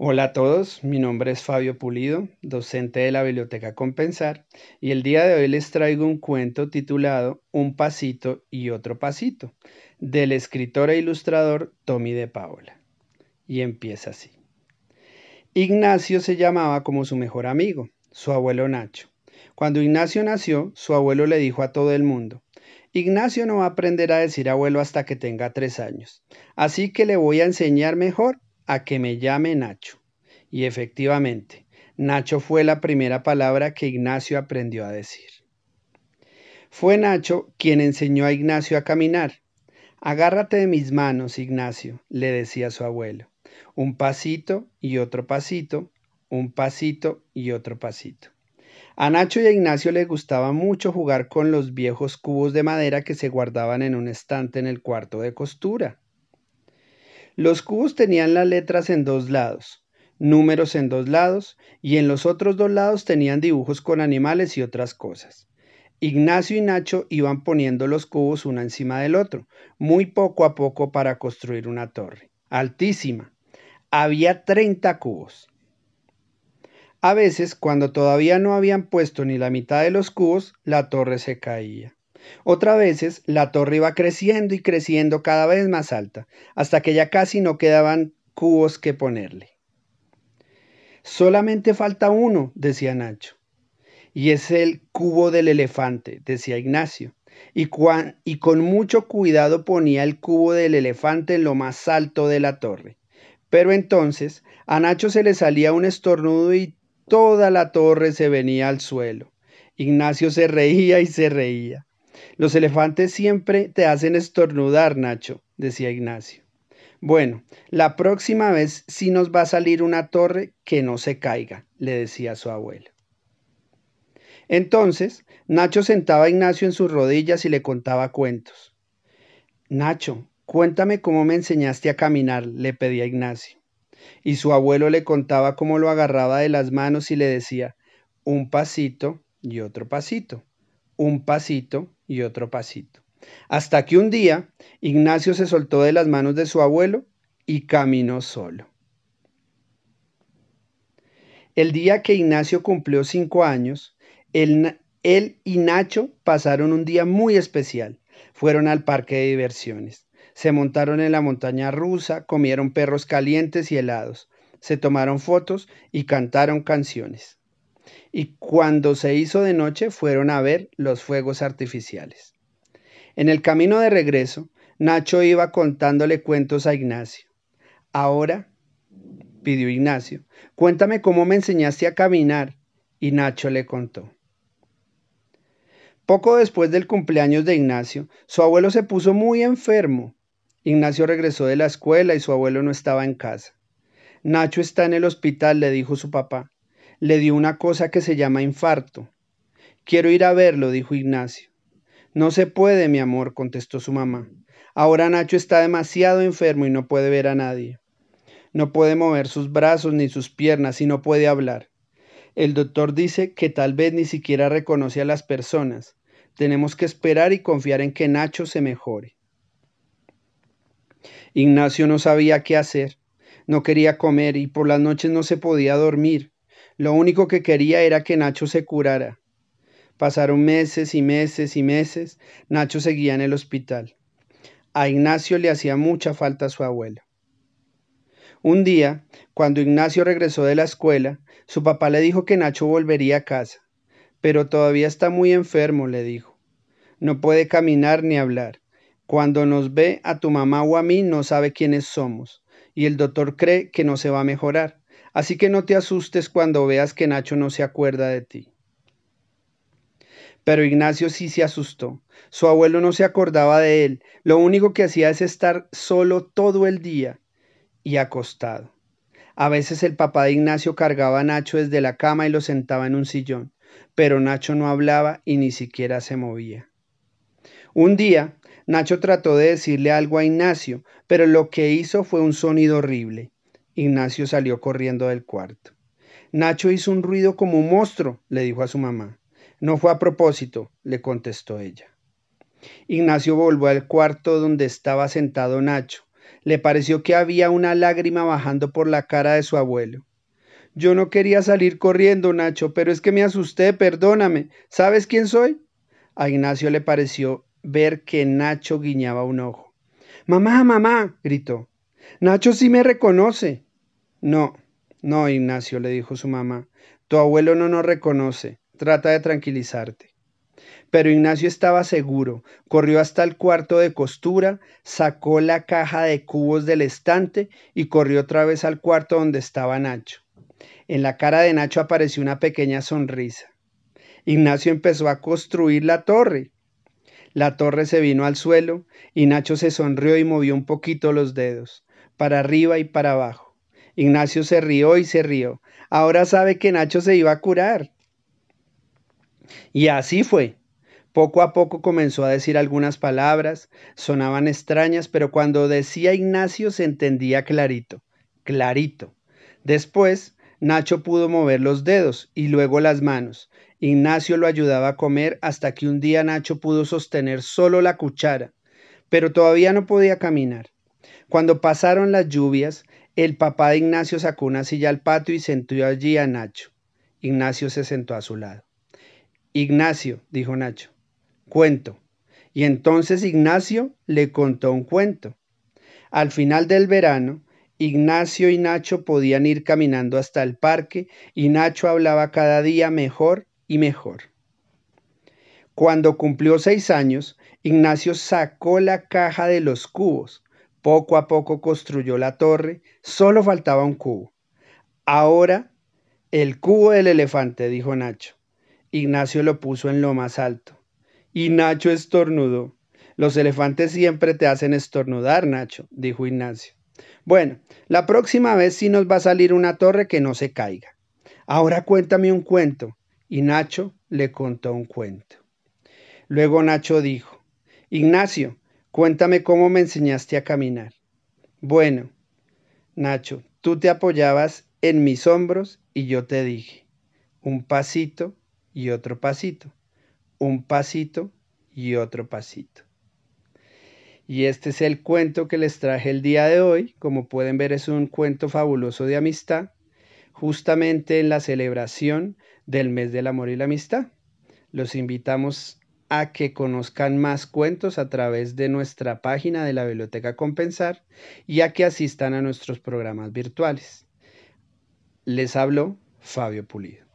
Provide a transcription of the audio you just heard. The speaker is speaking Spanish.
Hola a todos, mi nombre es Fabio Pulido, docente de la Biblioteca Compensar, y el día de hoy les traigo un cuento titulado Un pasito y otro pasito, del escritor e ilustrador Tommy de Paola. Y empieza así. Ignacio se llamaba como su mejor amigo, su abuelo Nacho. Cuando Ignacio nació, su abuelo le dijo a todo el mundo, Ignacio no va a aprender a decir abuelo hasta que tenga tres años, así que le voy a enseñar mejor a que me llame Nacho. Y efectivamente, Nacho fue la primera palabra que Ignacio aprendió a decir. Fue Nacho quien enseñó a Ignacio a caminar. Agárrate de mis manos, Ignacio, le decía su abuelo. Un pasito y otro pasito, un pasito y otro pasito. A Nacho y a Ignacio les gustaba mucho jugar con los viejos cubos de madera que se guardaban en un estante en el cuarto de costura. Los cubos tenían las letras en dos lados, números en dos lados, y en los otros dos lados tenían dibujos con animales y otras cosas. Ignacio y Nacho iban poniendo los cubos uno encima del otro, muy poco a poco para construir una torre, altísima. Había 30 cubos. A veces, cuando todavía no habían puesto ni la mitad de los cubos, la torre se caía. Otra veces la torre iba creciendo y creciendo cada vez más alta, hasta que ya casi no quedaban cubos que ponerle. Solamente falta uno, decía Nacho. Y es el cubo del elefante, decía Ignacio. Y, y, con mucho cuidado ponía el cubo del elefante en lo más alto de la torre. Pero entonces a Nacho se le salía un estornudo y toda la torre se venía al suelo. Ignacio se reía y se reía. Los elefantes siempre te hacen estornudar, Nacho, decía Ignacio. Bueno, la próxima vez sí nos va a salir una torre que no se caiga, le decía su abuelo. Entonces, Nacho sentaba a Ignacio en sus rodillas y le contaba cuentos. Nacho, cuéntame cómo me enseñaste a caminar, le pedía Ignacio. Y su abuelo le contaba cómo lo agarraba de las manos y le decía, un pasito y otro pasito, un pasito y otro pasito. Hasta que un día Ignacio se soltó de las manos de su abuelo y caminó solo. El día que Ignacio cumplió cinco años, él, él, y Nacho pasaron un día muy especial. Fueron al parque de diversiones. Se montaron en la montaña rusa, comieron perros calientes y helados, se tomaron fotos y cantaron canciones y cuando se hizo de noche fueron a ver los fuegos artificiales. En el camino de regreso, Nacho iba contándole cuentos a Ignacio. Ahora, pidió Ignacio, cuéntame cómo me enseñaste a caminar. Y Nacho le contó. Poco después del cumpleaños de Ignacio, su abuelo se puso muy enfermo. Ignacio regresó de la escuela y su abuelo no estaba en casa. Nacho está en el hospital, le dijo su papá le dio una cosa que se llama infarto. Quiero ir a verlo, dijo Ignacio. No se puede, mi amor, contestó su mamá. Ahora Nacho está demasiado enfermo y no puede ver a nadie. No puede mover sus brazos ni sus piernas y no puede hablar. El doctor dice que tal vez ni siquiera reconoce a las personas. Tenemos que esperar y confiar en que Nacho se mejore. Ignacio no sabía qué hacer. No quería comer y por las noches no se podía dormir. Lo único que quería era que Nacho se curara. Pasaron meses y meses y meses. Nacho seguía en el hospital. A Ignacio le hacía mucha falta su abuelo. Un día, cuando Ignacio regresó de la escuela, su papá le dijo que Nacho volvería a casa. Pero todavía está muy enfermo, le dijo. No puede caminar ni hablar. Cuando nos ve a tu mamá o a mí no sabe quiénes somos, y el doctor cree que no se va a mejorar. Así que no te asustes cuando veas que Nacho no se acuerda de ti. Pero Ignacio sí se asustó. Su abuelo no se acordaba de él. Lo único que hacía es estar solo todo el día y acostado. A veces el papá de Ignacio cargaba a Nacho desde la cama y lo sentaba en un sillón, pero Nacho no hablaba y ni siquiera se movía. Un día, Nacho trató de decirle algo a Ignacio, pero lo que hizo fue un sonido horrible. Ignacio salió corriendo del cuarto. Nacho hizo un ruido como un monstruo, le dijo a su mamá. No fue a propósito, le contestó ella. Ignacio volvió al cuarto donde estaba sentado Nacho. le pareció que había una lágrima bajando por la cara de su abuelo. Yo no quería salir corriendo, Nacho, pero es que me asusté, perdóname. ¿Sabes quién soy? A Ignacio le pareció ver que Nacho guiñaba un ojo. Mamá, mamá, gritó. Nacho sí me reconoce. No, no, Ignacio, le dijo su mamá. Tu abuelo no nos reconoce. Trata de tranquilizarte. Pero Ignacio estaba seguro, corrió hasta el cuarto de costura, sacó la caja de cubos del estante y corrió otra vez al cuarto donde estaba Nacho. En la cara de Nacho apareció una pequeña sonrisa. Ignacio empezó a construir la torre. La torre se vino al suelo y Nacho se sonrió y movió un poquito los dedos, para arriba y para abajo. Ignacio se rió y se rió. Ahora sabe que Nacho se iba a curar. Y así fue. Poco a poco comenzó a decir algunas palabras, sonaban extrañas, pero cuando decía Ignacio se entendía clarito, clarito. Después, Nacho pudo mover los dedos y luego las manos. Ignacio lo ayudaba a comer hasta que un día Nacho pudo sostener solo la cuchara, pero todavía no podía caminar. Cuando pasaron las lluvias, el papá de Ignacio sacó una silla al patio y sentó allí a Nacho. Ignacio se sentó a su lado. Ignacio, dijo Nacho, cuento. Y entonces Ignacio le contó un cuento. Al final del verano, Ignacio y Nacho podían ir caminando hasta el parque y Nacho hablaba cada día mejor y mejor. Cuando cumplió seis años, Ignacio sacó la caja de los cubos. Poco a poco construyó la torre, solo faltaba un cubo. Ahora, el cubo del elefante, dijo Nacho. Ignacio lo puso en lo más alto. Y Nacho estornudó. Los elefantes siempre te hacen estornudar, Nacho, dijo Ignacio. Bueno, la próxima vez sí nos va a salir una torre que no se caiga. Ahora cuéntame un cuento. Y Nacho le contó un cuento. Luego Nacho dijo, Ignacio, cuéntame cómo me enseñaste a caminar. Bueno, Nacho, tú te apoyabas en mis hombros y yo te dije, un pasito y otro pasito, un pasito y otro pasito. Y este es el cuento que les traje el día de hoy. Como pueden ver es un cuento fabuloso de amistad, justamente en la celebración del mes del amor y la amistad. Los invitamos a que conozcan más cuentos a través de nuestra página de la Biblioteca Compensar y a que asistan a nuestros programas virtuales. Les habló Fabio Pulido.